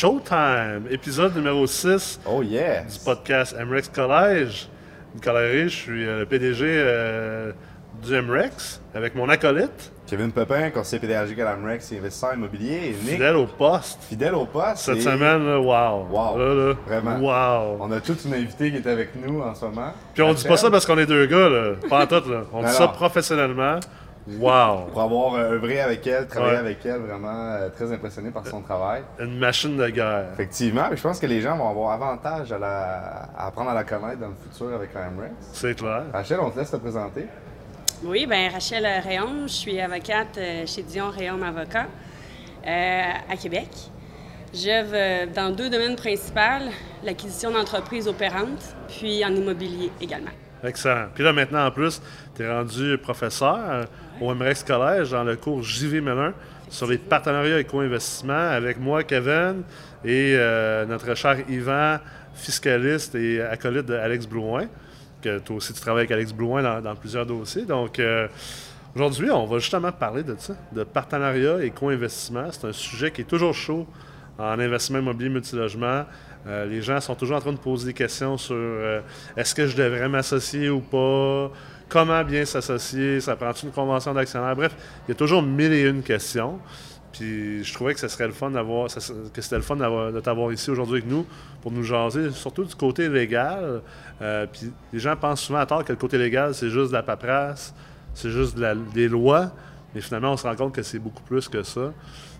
Showtime, épisode numéro 6 Oh yeah! du podcast MREX Collège. Nicolas je suis euh, le PDG euh, du MREX avec mon acolyte, Kevin Pepin, conseiller pédagogique à l'AMREX et investisseur immobilier. Nick, fidèle au poste. fidèle au poste. Cette et semaine, wow. Wow. Là, là, Vraiment. Wow. On a toute une invitée qui est avec nous en ce moment. Puis on dit pas ça parce qu'on est deux gars, là. Pas en tout, là. On dit ça non. professionnellement. Wow. Pour avoir euh, œuvré avec elle, travaillé Ouais. avec elle, vraiment euh, très impressionné par son travail. Une machine de guerre. Effectivement, mais je pense que les gens vont avoir avantage à, la... à apprendre à la connaître dans le futur avec l'AMREX. C'est clair. Rachel, on te laisse te présenter. Oui, bien, Rachel Réaume, je suis avocate euh, chez Dion Réaume Avocat euh, à Québec. J'œuvre dans deux domaines principaux, l'acquisition d'entreprises opérantes, puis en immobilier également. Excellent. Puis là, maintenant, en plus, tu es rendu professeur euh, au MREX Collège dans le cours JV Mellon sur les partenariats et co-investissements avec moi, Kevin, et euh, notre cher Yvan, fiscaliste et acolyte de Alex Blouin, que toi aussi, tu travailles avec Alex Blouin dans, plusieurs dossiers. Donc, euh, aujourd'hui, on va justement parler de ça, de partenariat et co-investissement. C'est un sujet qui est toujours chaud en investissement immobilier multilogement. Euh, les gens sont toujours en train de poser des questions sur euh, est-ce que je devrais m'associer ou pas, comment bien s'associer, ça prend une convention d'actionnaire? Bref, il y a toujours mille et une questions. Puis je trouvais que ce serait le fun d'avoir, que c'était le fun de t'avoir ici aujourd'hui avec nous pour nous jaser, surtout du côté légal. Euh, puis les gens pensent souvent à tort que le côté légal, c'est juste de la paperasse, c'est juste des lois. Mais finalement, on se rend compte que c'est beaucoup plus que ça.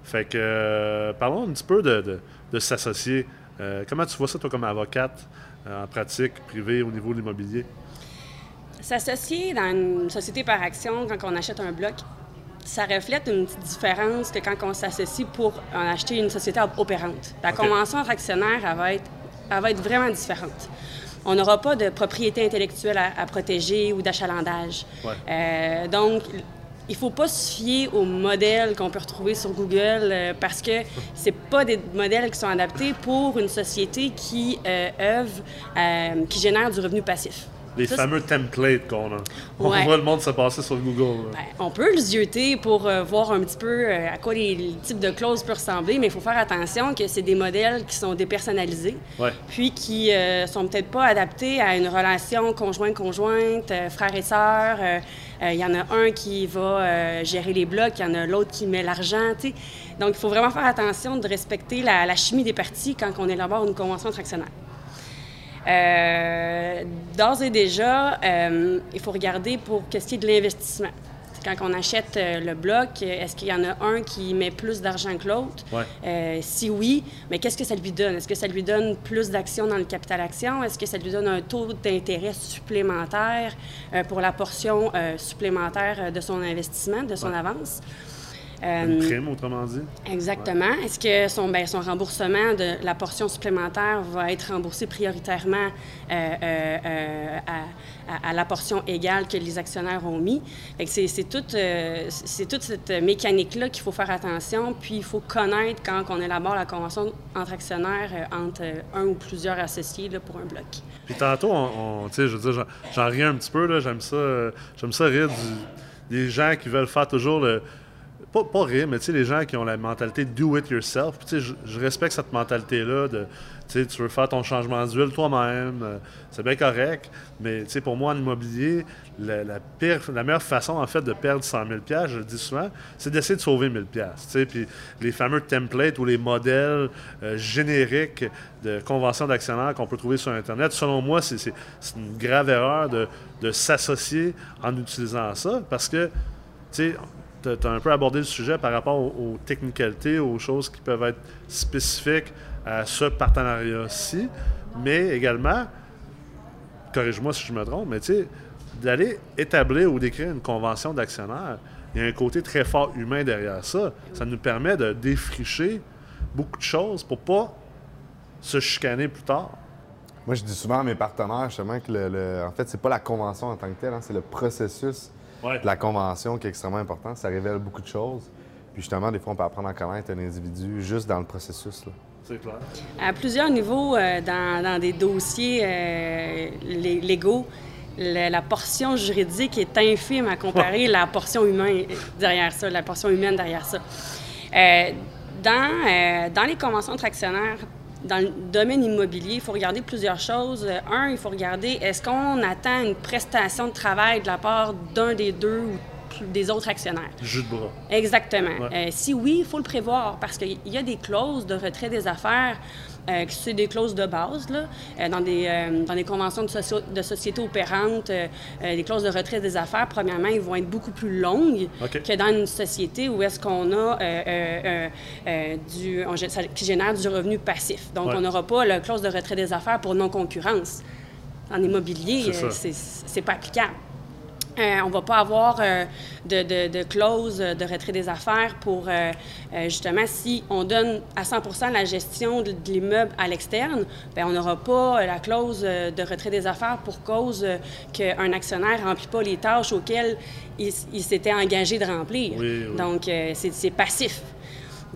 Fait que parlons un petit peu de, de- de s'associer. Euh, comment tu vois ça, toi, comme avocate euh, en pratique privée au niveau de l'immobilier? S'associer dans une société par action quand on achète un bloc, ça reflète une petite différence que quand on s'associe pour en acheter une société opérante. La convention entre actionnaires, elle va, être, elle va être vraiment différente. On n'aura pas de propriété intellectuelle à, à protéger ou d'achalandage. Ouais. Euh, donc, il ne faut pas se fier aux modèles qu'on peut retrouver sur Google euh, parce que c'est pas des modèles qui sont adaptés pour une société qui euh, œuvre, euh, qui génère du revenu passif. Les Ça, fameux templates qu'on a. On Ouais. voit le monde se passer sur Google. Ben, on peut le zioter pour euh, voir un petit peu euh, à quoi les, les types de clauses peuvent ressembler, mais il faut faire attention que c'est des modèles qui sont dépersonnalisés, Ouais. puis qui euh, sont peut-être pas adaptés à une relation conjointe-conjointe, euh, frère et sœur. Euh, euh, Il y en a un qui va euh, gérer les blocs, il y en a l'autre qui met l'argent. Donc, il faut vraiment faire attention de respecter la, chimie des parties quand on élabore une convention entre actionnaires. Euh, D'ores et déjà, euh, il faut regarder pour qu'est-ce qui est de l'investissement. Quand on achète euh, le bloc, euh, est-ce qu'il y en a un qui met plus d'argent que l'autre? Ouais. Euh, si oui, mais qu'est-ce que ça lui donne? Est-ce que ça lui donne plus d'actions dans le capital action? Est-ce que ça lui donne un taux d'intérêt supplémentaire euh, pour la portion euh, supplémentaire de son investissement, de son avance? Euh, Une prime, autrement dit. Exactement. Est-ce que son, ben, son remboursement de la portion supplémentaire va être remboursé prioritairement euh, euh, euh, à, à- à la portion égale que les actionnaires ont mis? C'est toute, euh, cette mécanique-là qu'il faut faire attention, puis il faut connaître quand on élabore la convention entre actionnaires, euh, entre euh, un ou plusieurs associés là, pour un bloc. Puis tantôt, on, on- je veux dire, j'en- ris un petit peu, là. J'aime ça, euh, j'aime ça rire du- des gens qui veulent faire toujours le. Pas, pas rire, mais tu sais, les gens qui ont la mentalité do it yourself. Tu sais, je, respecte cette mentalité-là de, tu sais, tu veux faire ton changement d'huile toi-même, euh, c'est bien correct. Mais, tu sais, pour moi, en immobilier, la, pire, la meilleure façon, en fait, de perdre 100 000 je le dis souvent, c'est d'essayer de sauver 1000 tu sais. Puis, les fameux templates ou les modèles euh, génériques de conventions d'actionnaires qu'on peut trouver sur Internet, selon moi, c'est une grave erreur de, de s'associer en utilisant ça parce que, tu sais, tu as un peu abordé le sujet par rapport aux, technicalités, aux choses qui peuvent être spécifiques à ce partenariat-ci, mais également, corrige-moi si je me trompe, mais tu sais, d'aller établir ou d'écrire une convention d'actionnaire, il y a un côté très fort humain derrière ça. Ça nous permet de défricher beaucoup de choses pour pas se chicaner plus tard. Moi, je dis souvent à mes partenaires justement que le, le- en fait, c'est pas la convention en tant que telle, hein, c'est le processus Ouais. de la convention qui est extrêmement important. Ça révèle beaucoup de choses. Puis justement, des fois, on peut apprendre à connaître un individu juste dans le processus. là. C'est clair. À plusieurs niveaux, euh, dans, dans des dossiers euh, lé- légaux, le- la portion juridique est infime à comparer la portion humaine derrière ça, la portion humaine derrière ça. Euh, Dans, dans les conventions entre actionnaires, dans le domaine immobilier, il faut regarder plusieurs choses. Un, il faut regarder est-ce qu'on attend une prestation de travail de la part d'un des deux ou des autres actionnaires? Jus de bras. Exactement. Euh, si oui, il faut le prévoir parce qu'il y a des clauses de retrait des affaires euh, qui sont des clauses de base là, euh, dans, des, dans des conventions de, de sociétés opérantes, les clauses de retrait des affaires, premièrement, ils vont être beaucoup plus longues que dans une société où est-ce qu'on a du, qui génère du revenu passif. Donc, on n'aura pas la clause de retrait des affaires pour non-concurrence. En immobilier, c'est pas applicable. Euh, on ne va pas avoir euh, de, de, de, clause de retrait des affaires pour, euh, justement, si on donne à 100% la gestion de, l'immeuble à l'externe, bien, on n'aura pas la clause de retrait des affaires pour cause qu'un actionnaire ne remplit pas les tâches auxquelles il, s'était engagé de remplir. Donc, c'est passif.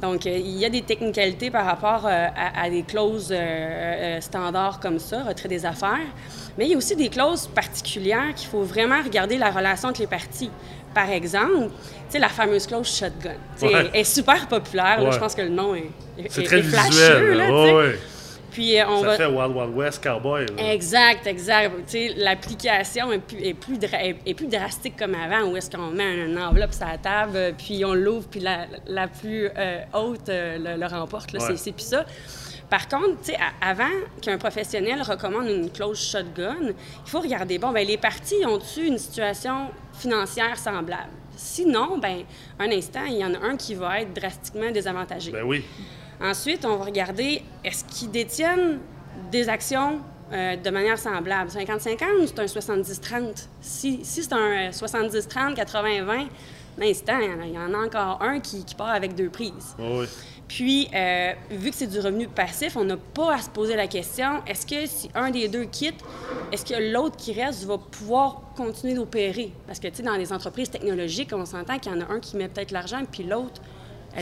Donc, il y a des technicalités par rapport à, à, des clauses standards comme ça, retrait des affaires. Mais il y a aussi des clauses particulières qu'il faut vraiment regarder la relation entre les parties. Par exemple, tu sais, la fameuse clause shotgun. Elle est super populaire. je pense que le nom est, est, très flasheux. Puis euh, on ça fait Wild Wild West Cowboy. Exact, exact. L'application est plus, est, plus est plus drastique comme avant, où est-ce qu'on met une enveloppe sur la table, puis on l'ouvre, puis la, la plus euh, haute euh, le, remporte. C'est plus ça. Par contre, avant qu'un professionnel recommande une clause shotgun, il faut regarder, bon, ben les parties ont-ils une situation financière semblable? Sinon, ben un instant, il y en a un qui va être drastiquement désavantagé. Ben oui. Ensuite, on va regarder, est-ce qu'ils détiennent des actions euh, de manière semblable? 50-50 ou c'est un 70-30? Si, c'est un 70-30, 80-20, l'instant, il y en a encore un qui, part avec deux prises. oui. Puis, euh, vu que c'est du revenu passif, on n'a pas à se poser la question est-ce que si un des deux quitte, est-ce que l'autre qui reste va pouvoir continuer d'opérer? Parce que, tu sais, dans les entreprises technologiques, on s'entend qu'il y en a un qui met peut-être l'argent, puis l'autre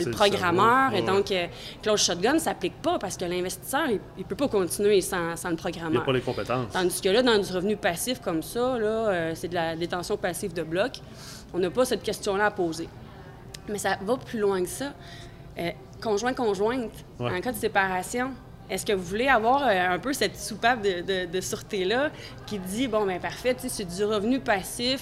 le programmeur. Et donc, euh, Close Shotgun ne s'applique pas parce que l'investisseur, il ne peut pas continuer sans, le programmeur. Il n'a pas les compétences. Tandis que là, dans du revenu passif comme ça, là, euh, c'est de la détention passive de bloc, on n'a pas cette question-là à poser. Mais ça va plus loin que ça conjoint-conjointe, en cas de séparation, est-ce que vous voulez avoir euh, un peu cette soupape de, de, sûreté-là qui dit, bon, ben parfait, c'est du revenu passif,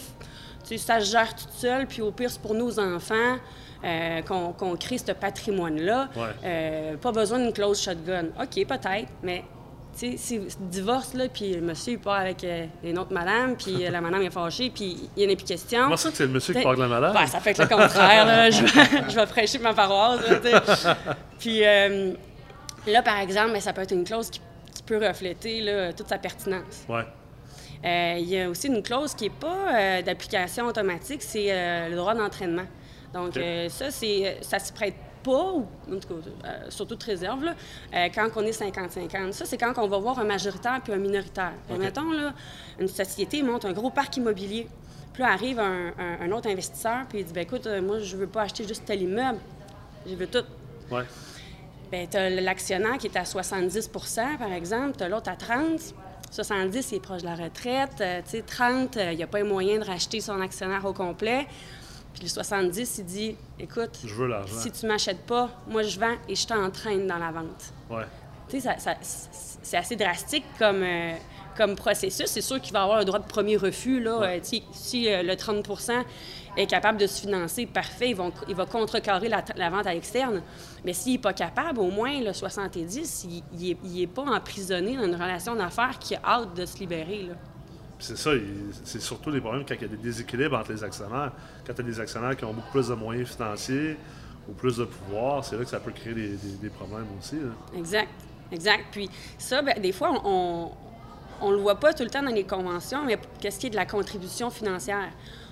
ça se gère tout seul, puis au pire, c'est pour nos enfants euh, qu'on crée ce patrimoine-là. Euh, pas besoin d'une clause shotgun. OK, peut-être, mais tu sais, divorce, là, puis le monsieur, il part avec euh, une autre madame, puis la madame est fâchée, puis il n'y en a plus question. Comment ça que c'est le monsieur qui part avec la madame? Ben, ça fait que le contraire, là, je, vais, je vais prêcher ma paroisse, là, Puis là, par exemple, ben, ça peut être une clause qui, peut refléter là, toute sa pertinence. Ouais. Il y a aussi une clause qui n'est pas d'application automatique, c'est le droit d'entraînement. Donc, ça, c'est, ça se prête pas, ou en tout cas, euh, surtout de réserve, là, euh, quand on est 50-50. Ça, c'est quand on va voir un majoritaire puis un minoritaire. Mettons, là, une société monte un gros parc immobilier. Puis là, arrive un, autre investisseur, puis il dit ben, écoute, euh, moi, je veux pas acheter juste tel immeuble, je veux tout. Ouais. Bien, tu as l'actionnaire qui est à 70% par exemple, tu as l'autre à 30 70, il est proche de la retraite. tu sais, 30, il n'y a pas les moyens de racheter son actionnaire au complet. Puis le 70, il dit Écoute, si tu m'achètes pas, moi je vends et je t'entraîne dans la vente. Ouais. Tu sais, c'est assez drastique comme, euh, comme processus. C'est sûr qu'il va avoir un droit de premier refus. Là, euh, si, euh, le 30% est capable de se financer, parfait, ils vont, il va contrecarrer la, vente à l'externe. Mais s'il n'est pas capable, au moins le 70, il n'est pas emprisonné dans une relation d'affaires qui a hâte de se libérer. Là c'est ça, c'est surtout des problèmes quand il y a des déséquilibres entre les actionnaires. Quand tu as des actionnaires qui ont beaucoup plus de moyens financiers ou plus de pouvoir, c'est là que ça peut créer des, problèmes aussi. Exact, exact. Puis ça, ben, des fois, on ne le voit pas tout le temps dans les conventions, mais qu'est-ce qui est de la contribution financière?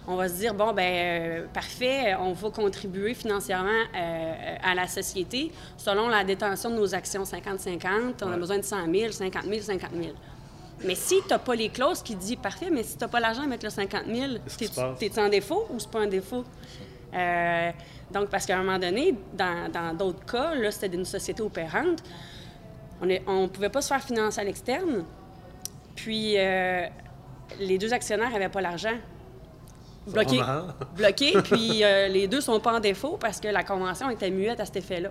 On va se dire, bon, ben euh, parfait, on va contribuer financièrement euh, à la société selon la détention de nos actions 50-50. On a besoin de 100 000, 50 000, 50 000. Mais si tu n'as pas les clauses qui disent parfait, mais si tu n'as pas l'argent à mettre le 50 000, t'es-tu en défaut ou c'est pas un défaut? Euh, donc, parce qu'à un moment donné, dans d'autres cas, là, c'était d'une société opérante, on ne pouvait pas se faire financer à l'externe, puis euh, les deux actionnaires n'avaient pas l'argent. Bloqué. Bloqué, puis euh, les deux sont pas en défaut parce que la convention était muette à cet effet-là.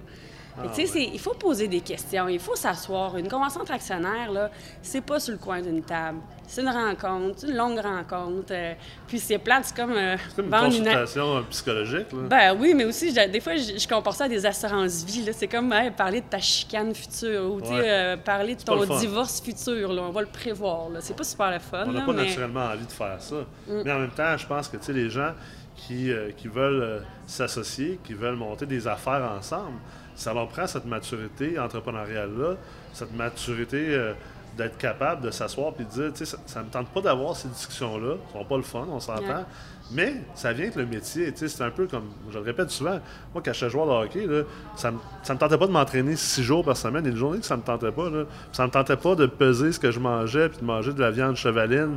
Mais tu sais, c'est- il faut poser des questions, il faut s'asseoir. Une convention entre actionnaires, là, c'est pas sur le coin d'une table. C'est une rencontre, une longue rencontre. euh, puis c'est plate, c'est comme, euh, C'est comme une consultation euh, psychologique. Là. Ben oui, mais aussi, je- des fois, je, je compare ça à des assurances-vie. C'est comme hey, parler de ta chicane future ou tu sais, Ouais. euh, parler de ton divorce futur. Là. On va le prévoir. là. C'est pas super le fun. On n'a pas mais- Mm. naturellement envie de faire ça. Mais en même temps, je pense que tu sais, les gens qui, qui veulent s'associer, qui veulent monter des affaires ensemble, ça leur prend cette maturité entrepreneuriale-là, cette maturité euh, d'être capable de s'asseoir et de dire, tu sais, ça ne me tente pas d'avoir ces discussions-là, elles sont pas le fun, on s'entend. Mais ça vient avec le métier, tu sais, c'est un peu comme, je le répète souvent, moi quand j'étais joueur de hockey, là, ça, me, ça me tentait pas de m'entraîner six jours par semaine, et une journée que ça me tentait pas, là, ça me tentait pas de peser ce que je mangeais, puis de manger de la viande chevaline,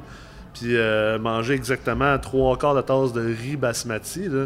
puis euh, manger exactement trois quarts de tasse de riz basmati, là,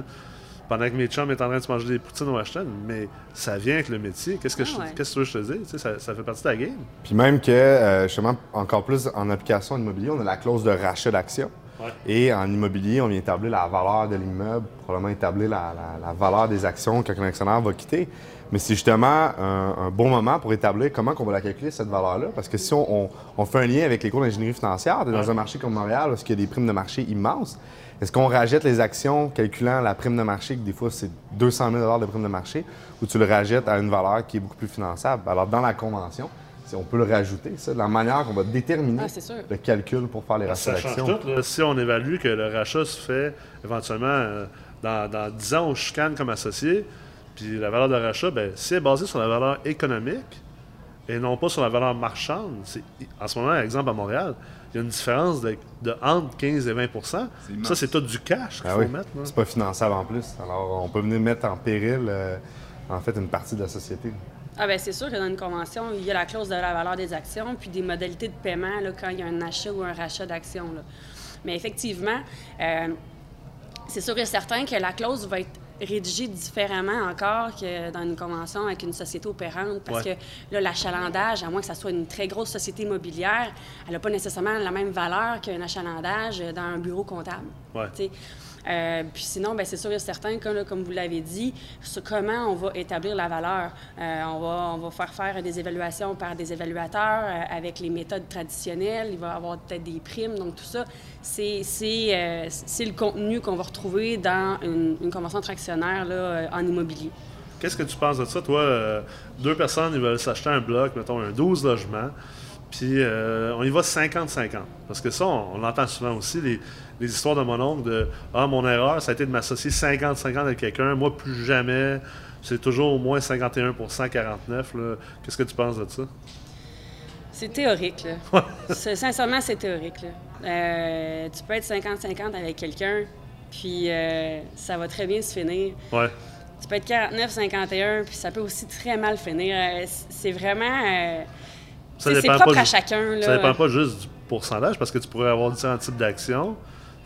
pendant que mes chums étaient en train de se manger des poutines au Ashton, mais ça vient avec le métier. Qu'est-ce que, Ah je, ouais. qu'est-ce que tu veux que je te? Tu sais, Ça, ça fait partie de la game. Puis même que, euh, justement, encore plus en application immobilier, on a la clause de rachat d'actions. Ouais. Et en immobilier, on vient établir la valeur de l'immeuble, probablement établir la, la- la valeur des actions qu'un actionnaire va quitter. Mais c'est justement un, un bon moment pour établir comment on va la calculer, cette valeur-là. Parce que si on, on- on fait un lien avec les cours d'ingénierie financière, dans un marché comme Montréal, parce qu'il y a des primes de marché immenses, est-ce qu'on rajoute les actions calculant la prime de marché, que des fois c'est 200 000 de prime de marché, ou tu le rajettes à une valeur qui est beaucoup plus finançable? Alors, dans la convention, on peut le rajouter, ça, de la manière qu'on va déterminer Ah, le calcul pour faire les rachats Ça change d'actions. tout. là. Si on évalue que le rachat se fait éventuellement euh, dans, dans 10 ans, on chicane comme associé, puis la valeur de rachat, ben, si elle est basée sur la valeur économique et non pas sur la valeur marchande, c'est- en ce moment, exemple à Montréal, il y a une différence de, de entre 15 et 20% Ça, c'est tout du cash qu'il Ah faut oui, mettre. c'est pas finançable en plus. Alors, on peut venir mettre en péril, euh, en fait, une partie de la société. Ah ben c'est sûr que dans une convention, il y a la clause de la valeur des actions, puis des modalités de paiement là, quand il y a un achat ou un rachat d'actions. là. Mais effectivement, euh, c'est sûr et certain que la clause va être rédigée différemment encore que dans une convention avec une société opérante, parce Ouais. que là, l'achalandage, à moins que ça soit une très grosse société immobilière, elle n'a pas nécessairement la même valeur qu'un achalandage dans un bureau comptable. Ouais. Euh, puis sinon, ben, c'est sûr et certain que, là, comme vous l'avez dit, comment on va établir la valeur. Euh, on, va, on va faire faire des évaluations par des évaluateurs euh, avec les méthodes traditionnelles. Il va y avoir peut-être des primes. Donc, tout ça, c'est le contenu qu'on va retrouver dans une, une convention de actionnaire là, euh, en immobilier. Qu'est-ce que tu penses de ça? Toi, deux personnes, ils veulent s'acheter un bloc, mettons un 12 logements, puis on y va 50-50. Parce que ça, on, on l'entend souvent aussi, les, les histoires de mon oncle de Ah, mon erreur, ça a été de m'associer 50-50 avec quelqu'un, moi, plus jamais. C'est toujours au moins 51 49 là. Qu'est-ce que tu penses de ça? C'est théorique, là. Sincèrement, c'est théorique, là. Euh, tu peux être 50-50 avec quelqu'un, puis euh, ça va très bien se finir. Ouais. Tu peux être 49-51, puis ça peut aussi très mal finir. Euh, c'est vraiment... euh, c'est dépend propre pas à chacun. Ça dépend pas juste du pourcentage, parce que tu pourrais avoir différents types d'actions.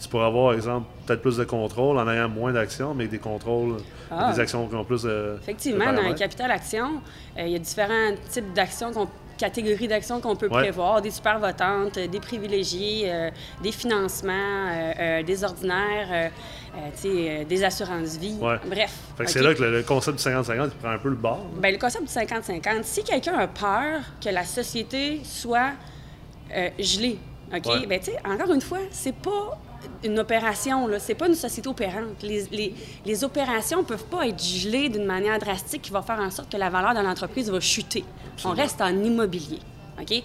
Tu pourrais avoir, exemple, peut-être plus de contrôle en ayant moins d'actions, mais des contrôles, Ah. des actions qui ont plus de. Effectivement, de dans un capital action, euh, il y a différents types d'actions, qu'on- catégories d'actions qu'on peut Ouais. prévoir, des super votantes, euh, des privilégiés, euh, des financements, euh, des ordinaires, des assurances-vie. Ouais. Bref. C'est là que le, le concept du 50-50 il prend un peu le bord. Ben, le concept du 50-50, si quelqu'un a peur que la société soit gelée, OK? Ouais. Ben, tu sais, encore une fois, c'est pas une opération, là. C'est pas une société opérante. Les, les, les opérations peuvent pas être gelées d'une manière drastique qui va faire en sorte que la valeur de l'entreprise va chuter. On reste en immobilier, OK?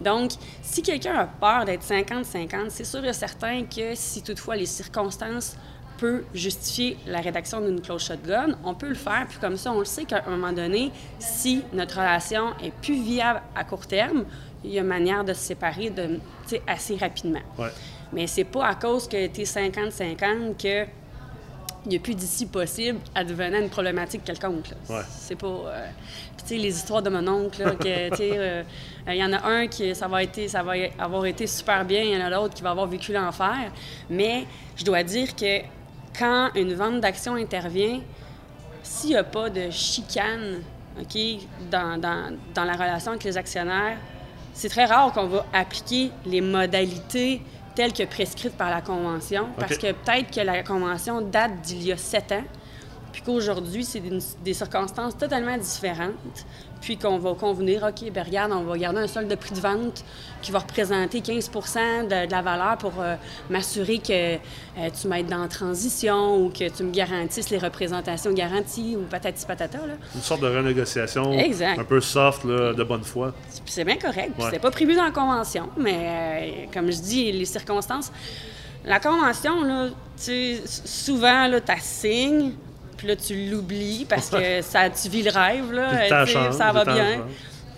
Donc, si quelqu'un a peur d'être 50-50, c'est sûr et certain que si toutefois les circonstances peut justifier la rédaction d'une clause shotgun, on peut le faire, puis comme ça, on le sait qu'à un moment donné, si notre relation est plus viable à court terme, il y a manière de se séparer de, assez rapidement. Ouais. Mais c'est pas à cause que tu es 50-50 que il n'y a plus d'ici possible advenant une problématique quelconque. Ouais. C'est pas... euh, Puis, tu sais, les histoires de mon oncle, là, que, tu sais, euh, il y en a un qui, ça va, été, ça va avoir été super bien, il y en a l'autre qui va avoir vécu l'enfer. Mais je dois dire que quand une vente d'action intervient, s'il n'y a pas de chicane OK, dans, dans, dans la relation avec les actionnaires, c'est très rare qu'on va appliquer les modalités telles que prescrites par la Convention, parce que peut-être que la Convention date d'il y a sept ans, puis qu'aujourd'hui, c'est des, des circonstances totalement différentes, puis qu'on va convenir, OK, ben regarde, on va garder un solde de prix de vente qui va représenter 15 de, de la valeur pour euh, m'assurer que euh, tu m'aides dans la transition ou que tu me garantisses les représentations garanties ou patati patata. Là. Une sorte de renégociation Exact. un peu soft, là, de bonne foi. C'est bien correct. Ouais. C'était pas prévu dans la convention, mais euh, comme je dis, les circonstances. La convention, là, souvent, tu signes, puis là, tu l'oublies parce que ça, tu vis le rêve, là. Ça va bien.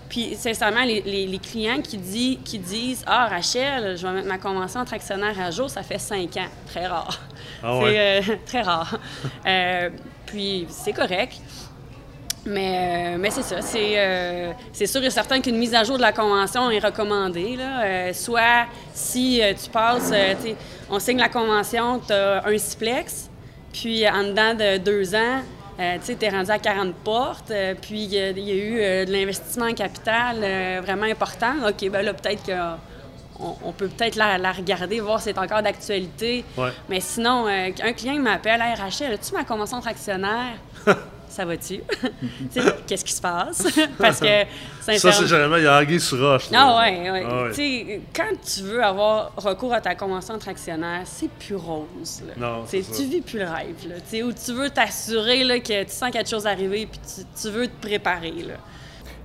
Puis, sincèrement, les, les- les clients qui, dit- qui disent Ah, Rachel, je vais mettre ma convention entre actionnaires à jour, ça fait cinq ans. Très rare. Ah C'est euh, très rare. Euh, puis, c'est correct. Mais, euh, mais c'est ça. C'est, c'est sûr et certain qu'une mise à jour de la convention est recommandée. Là. Soit si tu passes, on signe la convention, tu as un siplex, puis en dedans de deux ans, euh, tu es rendu à 40 portes, euh, puis il y, a- il y a eu euh, de l'investissement en capital euh, vraiment important. OK, ben là, peut-être que. On, on peut peut-être la, la regarder, voir si c'est encore d'actualité. Ouais. Mais sinon, euh, un client m'appelle, hey, Rachel, as-tu ma convention entre actionnaires? ça va-tu? Qu'est-ce qui se passe? Parce que, Ça, c'est généralement, il y a Anguille sur roche. là. Ah ouais, ouais. Ah ouais. Tu sais, quand tu veux avoir recours à ta convention entre actionnaires, c'est plus rose. Là. Non, Tu vis plus le rêve. Là. Tu sais, Où tu veux t'assurer là, que tu sens quelque chose arriver puis tu, tu veux te préparer. Là.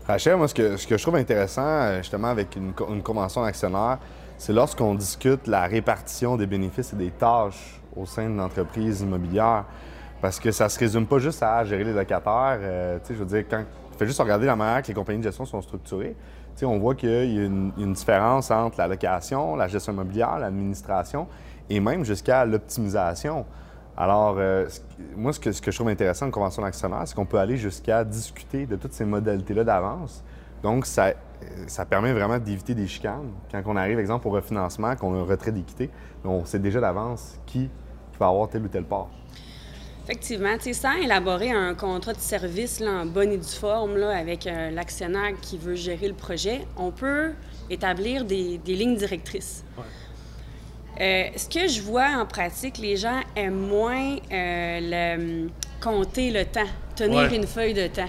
Rachel, moi, ce que, ce que je trouve intéressant, euh, justement, avec une, co- une convention d'actionnaire, c'est lorsqu'on discute la répartition des bénéfices et des tâches au sein d'une entreprise immobilière. Parce que ça se résume pas juste à gérer les locataires. Euh, je veux dire, quand fais juste regarder la manière que les compagnies de gestion sont structurées, tu sais, on voit qu'il y a une, différence entre la location, la gestion immobilière, l'administration et même jusqu'à l'optimisation. Alors, euh, moi, ce que, je trouve intéressant de convention d'actionnaire, c'est qu'on peut aller jusqu'à discuter de toutes ces modalités-là d'avance. Donc, ça, ça permet vraiment d'éviter des chicanes. Quand on arrive, exemple, au refinancement, qu'on a un retrait d'équité, on sait déjà d'avance qui, qui va avoir telle ou telle part. Effectivement, tu sais, sans élaborer un contrat de service là, en bonne et due forme là, avec euh, l'actionnaire qui veut gérer le projet, on peut établir des, des lignes directrices. Euh, ce que je vois en pratique, les gens aiment moins euh, le, compter le temps, tenir Ouais. une feuille de temps.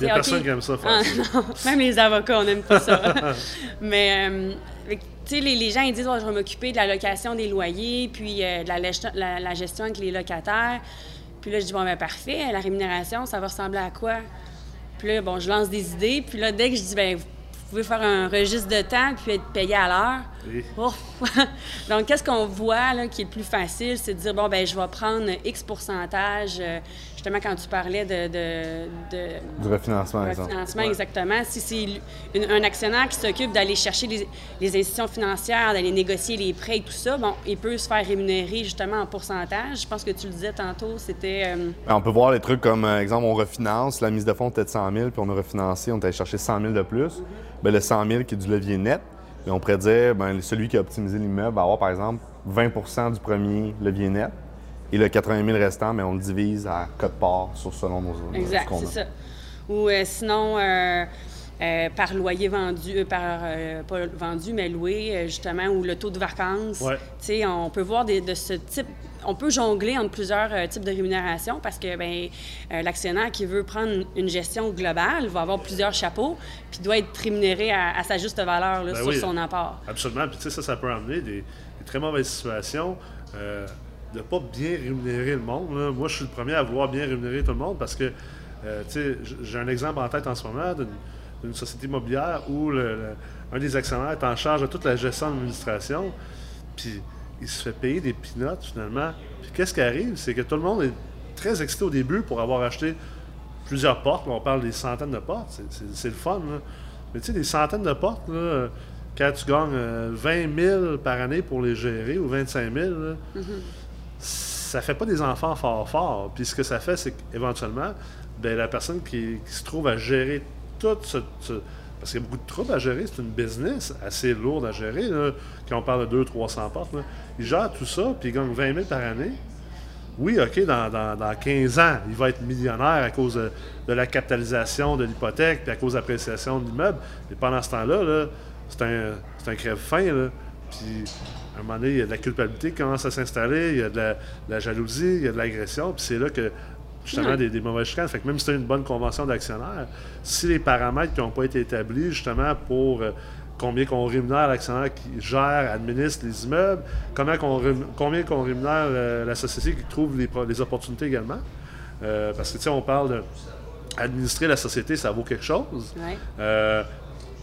Il y a personne qui aime ça, ah, non, même les avocats, on n'aime pas ça. Mais, euh, que, tu sais, les, les gens, ils disent, Oh, je vais m'occuper de la location des loyers, puis euh, de la- la gestion avec les locataires. Puis là, je dis, bon, ben parfait, la rémunération, ça va ressembler à quoi? Puis là, bon, je lance des idées. Puis là, dès que je dis, ben vous pouvez faire un registre de temps puis être payé à l'heure. Oui. Oh. Donc, qu'est-ce qu'on voit là, qui est le plus facile? C'est de dire, bon, ben je vais prendre X pourcentage. euh, justement, quand tu parlais de- de- de, Du refinancement, par le exemple. financement, Ouais. exactement. Si c'est une- un actionnaire qui s'occupe d'aller chercher les, les institutions financières, d'aller négocier les prêts et tout ça, bon, il peut se faire rémunérer justement en pourcentage. Je pense que tu le disais tantôt, c'était... euh, Ben, On peut voir les trucs comme, euh, exemple, on refinance, la mise de fonds était de 100 000, puis on a refinancé, on est allé chercher 100 000 de plus. Ben, le 100 000 qui est du levier net, on pourrait dire, ben, celui qui a optimisé l'immeuble va avoir, par exemple, 20% du premier levier net, et le 80 000 restant, ben, on le divise à code part sur selon nos Exact, ce c'est ça. Ou euh, sinon, euh, euh, par loyer vendu, euh, par, euh, pas vendu, mais loué, justement, ou le taux de vacances. Ouais. Tu sais, on peut voir des, de ce type. On peut jongler entre plusieurs euh, types de rémunération parce que ben, euh, l'actionnaire qui veut prendre une gestion globale va avoir plusieurs chapeaux puis doit être rémunéré à, à sa juste valeur là, Ben sur oui. son apport. Absolument. Puis tu sais, ça, ça peut amener des, des très mauvaises situations euh, de ne pas bien rémunérer le monde. là. Moi, je suis le premier à vouloir bien rémunérer tout le monde parce que, euh, tu sais, j- j'ai un exemple en tête en ce moment d'une d'une société immobilière où le- le- un des actionnaires est en charge de toute la gestion de l'administration. Puis il se fait payer des peanuts finalement. Puis qu'est-ce qui arrive? C'est que tout le monde est très excité au début pour avoir acheté plusieurs portes. Là, on parle des centaines de portes. C'est- le fun. là. Mais tu sais, des centaines de portes, là, quand tu gagnes euh, 20 000 par année pour les gérer ou 25 000, là, ça fait pas des enfants fort fort. Puis ce que ça fait, c'est qu'éventuellement, ben, la personne qui, qui se trouve à gérer tout ce, ce- parce qu'il y a beaucoup de troubles à gérer, c'est une business assez lourde à gérer. Là, on parle de 200-300 portes, là. il gère tout ça, puis il gagne 20 000 par année. Oui, OK, dans, dans- dans 15 ans, il va être millionnaire à cause de, de la capitalisation de l'hypothèque, puis à cause de l'appréciation de l'immeuble. Mais pendant ce temps-là, là, c'est un, un crève-fin. Puis, à un moment donné, il y a de la culpabilité qui commence à s'installer, il y a de la, de la jalousie, il y a de l'agression, puis c'est là que justement Ouais. des, des mauvaises chicanes. Fait que même si tu as une bonne convention d'actionnaire, si les paramètres qui n'ont pas été établis justement pour euh, combien qu'on rémunère l'actionnaire qui gère, administre les immeubles, comment qu'on combien qu'on rémunère euh, la société qui trouve les, opportunités également. Euh, parce que tu sais, on parle de administrer la société, ça vaut quelque chose. Ouais. Euh,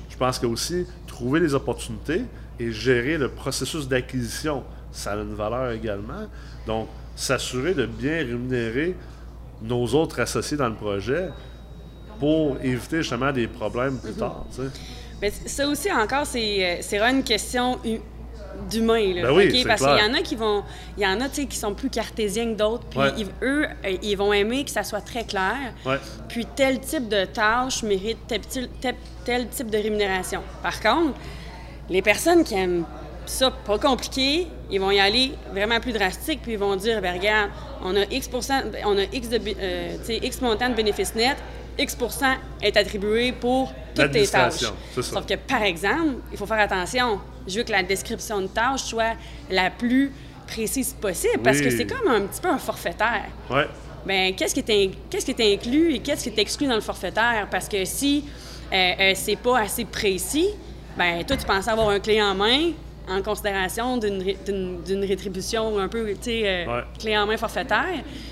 je pense que aussi trouver les opportunités et gérer le processus d'acquisition, ça a une valeur également. Donc, s'assurer de bien rémunérer nos autres associés dans le projet pour éviter justement des problèmes plus tard. tu sais. Mais ça aussi, encore, c'est euh, vraiment une question hu- d'humain. Ben oui, Parce qu'il y en a qui vont. Il y en a, qui sont plus cartésiens que d'autres. Puis Ouais. ils- eux, euh, ils vont aimer que ça soit très clair. Ouais. Puis tel type de tâche mérite tel, tel- tel- tel type de rémunération. Par contre, les personnes qui aiment ça pas compliqué, ils vont y aller vraiment plus drastique, puis ils vont dire, ben regarde, on a X, on a X, de, euh, X montant de bénéfices nets, X est attribué pour toutes tes tâches. Ça. Sauf que, par exemple, il faut faire attention. Je veux que la description de tâche soit la plus précise possible, parce que c'est comme un petit peu un forfaitaire Ouais. ben qu'est-ce qui est in- qu'est-ce qui est inclus et qu'est-ce qui est exclu dans le forfaitaire? Parce que si euh, euh, c'est pas assez précis ben toi tu pensais avoir un clé en main en considération d'une ré- d'une d'une rétribution un peu tu sais euh, Ouais. clé en main forfaitaire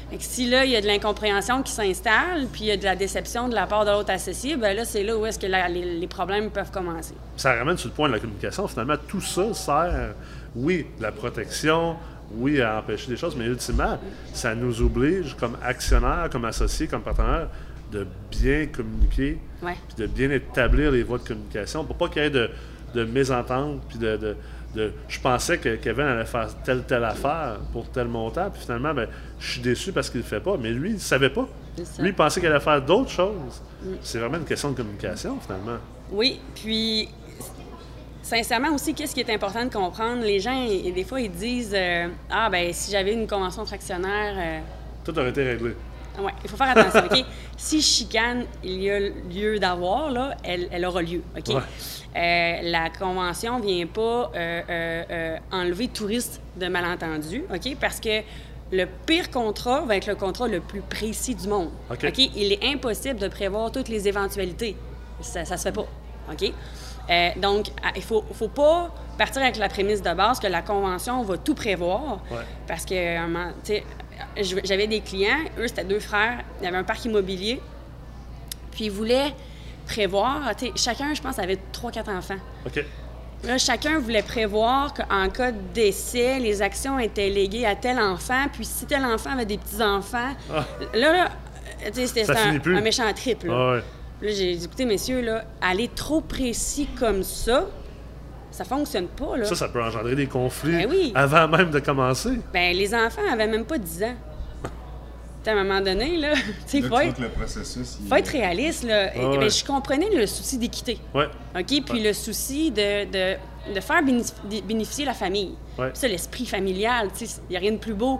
Fait que si là il y a de l'incompréhension qui s'installe puis il y a de la déception de la part de l'autre associé ben là c'est là où est-ce que la- les, les problèmes peuvent commencer ça ramène sur le point de la communication. Finalement, tout ça sert, oui, la protection, oui, à empêcher des choses, mais ultimement, ça nous oblige, comme actionnaires, comme associés, comme partenaires, de bien communiquer, puis de bien établir les voies de communication pour pas qu'il y ait de, de mésententes, puis de, de- de- Je pensais que Kevin allait faire telle, telle affaire pour tel montant, puis finalement, ben, je suis déçu parce qu'il le fait pas, mais lui, il ne savait pas. Lui, il pensait qu'il allait faire d'autres choses. C'est vraiment une question de communication, finalement. Oui, puis sincèrement aussi, qu'est-ce qui est important de comprendre? Les gens, et des fois, ils disent euh, Ah, ben si j'avais une convention fractionnaire. euh, Tout aurait été réglé. Ouais, il faut faire attention, OK? si chicane, il y a lieu d'avoir, là, elle, elle aura lieu, OK? Ouais. Euh, la convention vient pas euh, euh, enlever tout risque de malentendu, OK? Parce que le pire contrat va être le contrat le plus précis du monde, OK. Il est impossible de prévoir toutes les éventualités. Ça, ça se fait pas, OK? Euh, donc, à- il faut, faut pas partir avec la prémisse de base que la convention va tout prévoir, Ouais. parce que, j'avais des clients, eux, c'était deux frères, il y avait un parc immobilier, puis ils voulaient prévoir, chacun, je pense, avait trois, quatre enfants. OK. Là, chacun voulait prévoir qu'en cas de décès, les actions étaient léguées à tel enfant, puis si tel enfant avait des petits-enfants, là, là, c'était Ah. Un, un méchant triple. Ah ouais. Là, j'ai dit, écoutez, messieurs, là, aller trop précis comme ça, ça fonctionne pas, là. Ça, ça peut engendrer des conflits Ben oui. avant même de commencer. Ben, les enfants avaient même pas 10 ans. À un moment donné, là, tu sais, Là, faut tu vois être, que le processus, il faut être réaliste, là. Et- Ah ouais. ben, je comprenais le souci d'équité. Ouais. OK? Puis le souci de, de, de faire bénéf- bénéficier la famille. Ouais. Puis ça, l'esprit familial, tu sais, il n'y a rien de plus beau.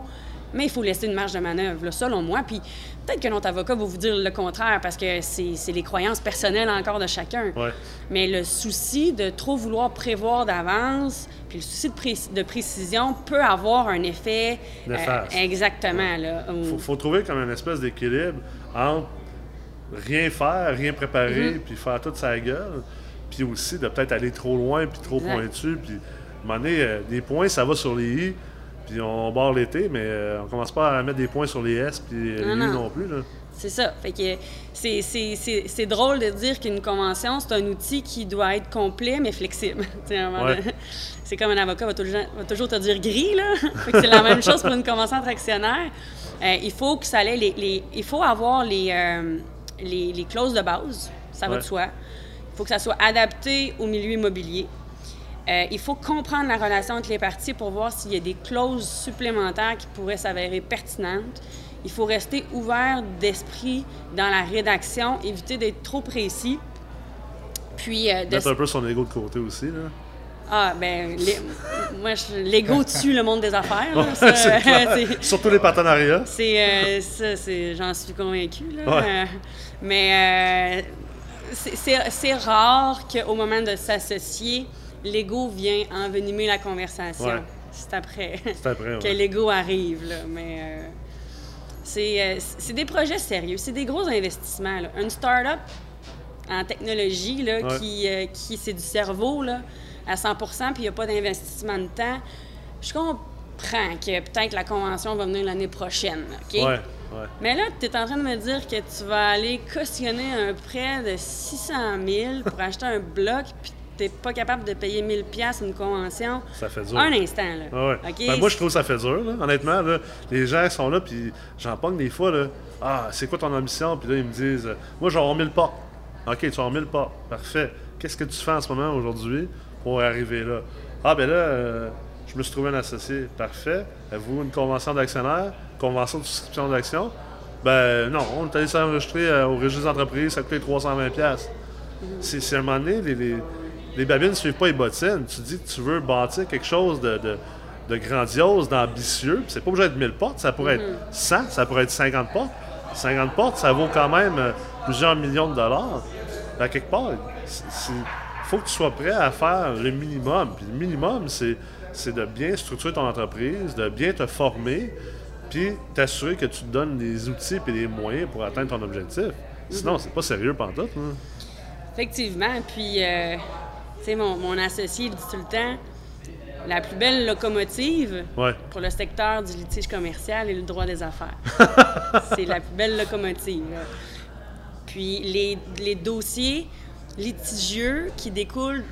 Mais il faut laisser une marge de manœuvre, là, selon moi. Puis peut-être que notre avocat va vous dire le contraire parce que c'est les croyances personnelles encore de chacun. Ouais. Mais le souci de trop vouloir prévoir d'avance, puis le souci de, pré- de précision peut avoir un effet. euh, exactement, où- faut, faut trouver comme une espèce d'équilibre entre rien faire, rien préparer, Mm-hmm. puis faire toute sa gueule, puis aussi de peut-être aller trop loin, puis trop Exact. pointu, puis à un moment donné, euh, des points, ça va sur les i, puis on barre l'été, mais euh, on commence pas à mettre des points sur les s, puis les Non, i non. plus. Là. C'est ça. Fait que c'est- drôle de dire qu'une convention, c'est un outil qui doit être complet mais flexible. Ouais. C'est comme un avocat va toujours, va toujours te dire gris, là. C'est la même chose pour une convention entre actionnaires. Euh, il faut que ça les, les- il faut avoir les, euh, les, les clauses de base. Ça va Ouais. de soi. Il faut que ça soit adapté au milieu immobilier. Euh, il faut comprendre la relation entre les parties pour voir s'il y a des clauses supplémentaires qui pourraient s'avérer pertinentes. Il faut rester ouvert d'esprit dans la rédaction, éviter d'être trop précis. Puis, euh, de... Mettre un peu son ego de côté aussi. Là. ah, ben, les- moi, je- l'ego tue le monde des affaires. là. Ça, c'est Surtout les partenariats. c'est, euh, ça, c'est, j'en suis convaincue. Là. Ouais. Euh, mais euh, c'est rare qu'au moment de s'associer, l'ego vient envenimer la conversation. Ouais. C'est après, que l'ego arrive. Là. Mais euh, C'est euh, c'est des projets sérieux, c'est des gros investissements. Là. Une start-up en technologie là, Ouais. qui, euh, qui c'est du cerveau là, à 100% puis il n'y a pas d'investissement de temps. Je comprends que peut-être la convention va venir l'année prochaine. OK? Ouais, ouais. Mais là, tu es en train de me dire que tu vas aller cautionner un prêt de 600 000 pour acheter un bloc, puis tu n'es pas capable de payer 1000 pièces une convention. Ça fait dur. Un instant, là. Ah ouais. Ben, moi, je trouve que ça fait dur, là. honnêtement. Là, les gens sont là, puis j'en pogne des fois. Là, ah, c'est quoi ton ambition? Puis là, ils me disent, euh, moi, je vais avoir 1000 portes. OK, tu vas avoir 1000 portes. Parfait. Qu'est-ce que tu fais en ce moment, aujourd'hui, pour arriver là? Ah, ben là, euh, je me suis trouvé un associé. Parfait. Avez-vous une convention d'actionnaire? Convention de souscription d'actions? Ben non, on est allé s'enregistrer euh, au registre d'entreprise, ça coûtait 320$. piastres. C'est c'est à un moment donné, les, les, les babines ne suivent pas les bottines. Tu dis que tu veux bâtir quelque chose de, de, de grandiose, d'ambitieux. C'est pas obligé d'être 1000 portes, ça pourrait être 100, ça pourrait être 50 portes. 50 portes, ça vaut quand même euh, plusieurs millions de dollars. À quelque part, il faut que tu sois prêt à faire le minimum. Puis le minimum, c'est de bien structurer ton entreprise, de bien te former, puis t'assurer que tu te donnes les outils et les moyens pour atteindre ton objectif. Sinon, c'est pas sérieux pantoute. Hein. Effectivement. Puis, euh, sais, mon, mon associé dit tout le temps la plus belle locomotive Ouais. pour le secteur du litige commercial et le droit des affaires. C'est la plus belle locomotive. Puis, les, les dossiers litigieux qui découlent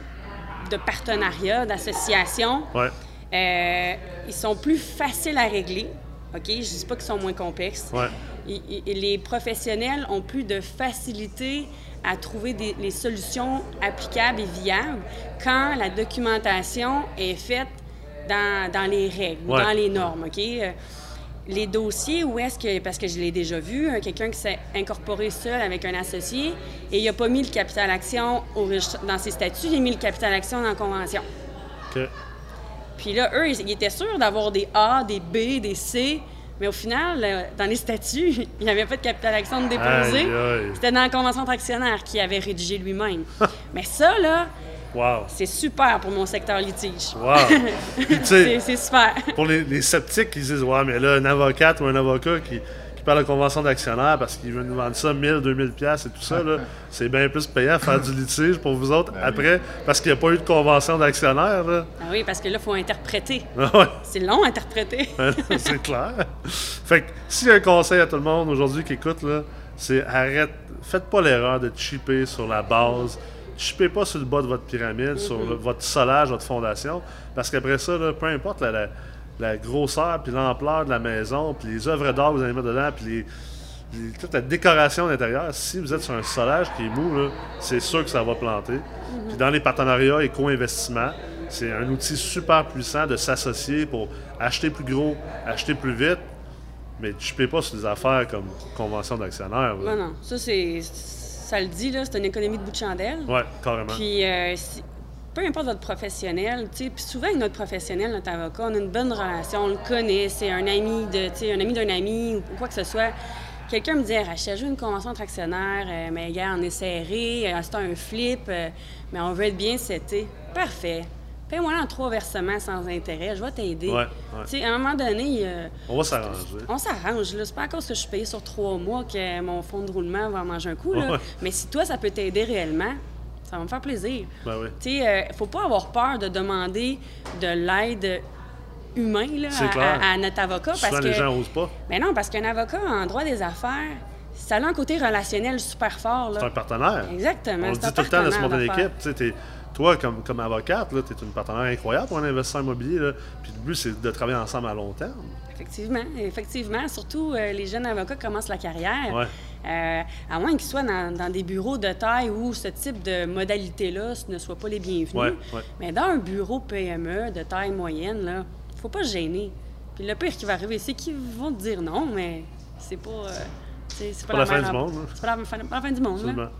de partenariats, d'associations, Ouais. euh, ils sont plus faciles à régler. OK? Je ne dis pas qu'ils sont moins complexes. Ouais. Et- et- et les professionnels ont plus de facilité à trouver des, les solutions applicables et viables quand la documentation est faite dans, dans les règles, ou Ouais. dans les normes. OK? Euh, Les dossiers, où est-ce que, parce que je l'ai déjà vu, hein, quelqu'un qui s'est incorporé seul avec un associé et il n'a pas mis le capital action au dans ses statuts, il a mis le capital action dans la convention. Puis là, eux, ils ils étaient sûrs d'avoir des A, des B, des C, mais au final, euh, dans les statuts, il n'y avait pas de capital action de déposer. C'était dans la convention entre actionnaires qu'il avait rédigé lui-même. mais ça, là, Wow. c'est super pour mon secteur litige. Wow. C'est super. pour les, les sceptiques qui disent Ouais, mais là, un avocat ou un avocat qui, parle de convention d'actionnaire parce qu'il veut nous vendre ça 1000, 2000 pièces et tout ça, là, c'est bien plus payant à faire du litige pour vous autres après parce qu'il n'y a pas eu de convention d'actionnaire. là. Ah oui, parce que là, il faut interpréter. Ah. C'est long à interpréter. c'est clair. Fait que s'il y a un conseil à tout le monde aujourd'hui qui écoute, là, c'est arrête, faites pas l'erreur de chipper sur la base. Chipez pas sur le bas de votre pyramide, sur le- votre solage, votre fondation. Parce qu'après ça, là, peu importe la, la- la grosseur puis l'ampleur de la maison, puis les œuvres d'art que vous allez mettre dedans, puis les, les- toute la décoration d'intérieur, si vous êtes sur un solage qui est mou, c'est sûr que ça va planter. Puis dans les partenariats et co-investissements, c'est un outil super puissant de s'associer pour acheter plus gros, acheter plus vite, mais tu ne payes pas sur des affaires comme convention d'actionnaire. Non, non. Ça, c'est. Ça le dit, là, c'est une économie de bout de chandelle. Ouais, carrément. Puis, euh, si- peu importe votre professionnel, tu sais, puis souvent avec notre professionnel, notre avocat, on a une bonne relation, on le connaît, c'est un ami de, un ami d'un ami ou quoi que ce soit. Quelqu'un me dit, Rachel, j'ai une convention entre actionnaires, euh, mais gars, on est serré, euh, c'est un flip, euh, mais on veut être bien seté. Parfait. Paye-moi en trois versements sans intérêt, je vais t'aider. Ouais, ouais. À un moment donné, On va s'arranger. on s'arrange. C'est pas à cause que je suis payée sur trois mois que mon fonds de roulement va en manger un coup, là. Ouais. Mais si toi, ça peut t'aider réellement, ça va me faire plaisir. Ben oui. Tu sais, euh, faut pas avoir peur de demander de l'aide humaine, là, à, clair. à- à notre avocat. Souvent, parce les que... gens n'osent pas. Mais non, parce qu'un avocat en droit des affaires, ça a un côté relationnel super fort. C'est un partenaire. Exactement. On le dit tout le temps, laisse partenaire monter d'affaires. Toi, comme, comme avocate, tu es une partenaire incroyable pour un investisseur immobilier. Là. Puis le but, c'est de travailler ensemble à long terme. Effectivement, effectivement. Surtout, euh, les jeunes avocats commencent la carrière. Ouais. Euh, à moins qu'ils soient dans, dans des bureaux de taille où ce type de modalité-là ne soit pas les bienvenus. Ouais, ouais. Mais dans un bureau PME de taille moyenne, là, faut pas se gêner. Puis le pire qui va arriver, c'est qu'ils vont te dire non, mais c'est pas. euh, c'est pas la fin du monde, hein. C'est pas la fin, pas la fin du monde. là.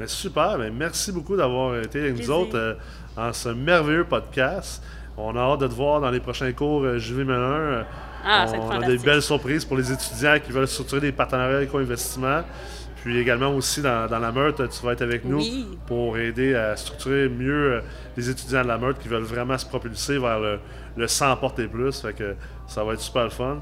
Mais super, mais merci beaucoup d'avoir été avec nous autres euh, en ce merveilleux podcast. On a hâte de te voir dans les prochains cours euh, JV Melun. Euh, Ah, être on a des belles surprises pour les étudiants qui veulent structurer des partenariats co-investissement. Puis également aussi dans, dans la Meurthe, tu vas être avec nous Oui. pour aider à structurer mieux les étudiants de la Meurthe qui veulent vraiment se propulser vers le, le 100 portes et plus. Fait que ça va être super le fun.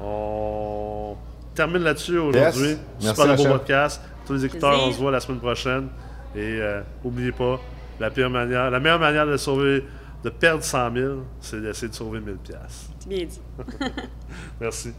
On, termine là-dessus aujourd'hui. Yes. Merci, Super beau podcast. Tous les écouteurs, on se voit la semaine prochaine. Et euh, oubliez pas, la pire manière, la meilleure manière de sauver, de perdre 100 000, c'est d'essayer de sauver 1000 pièces. C'est bien dit. Merci.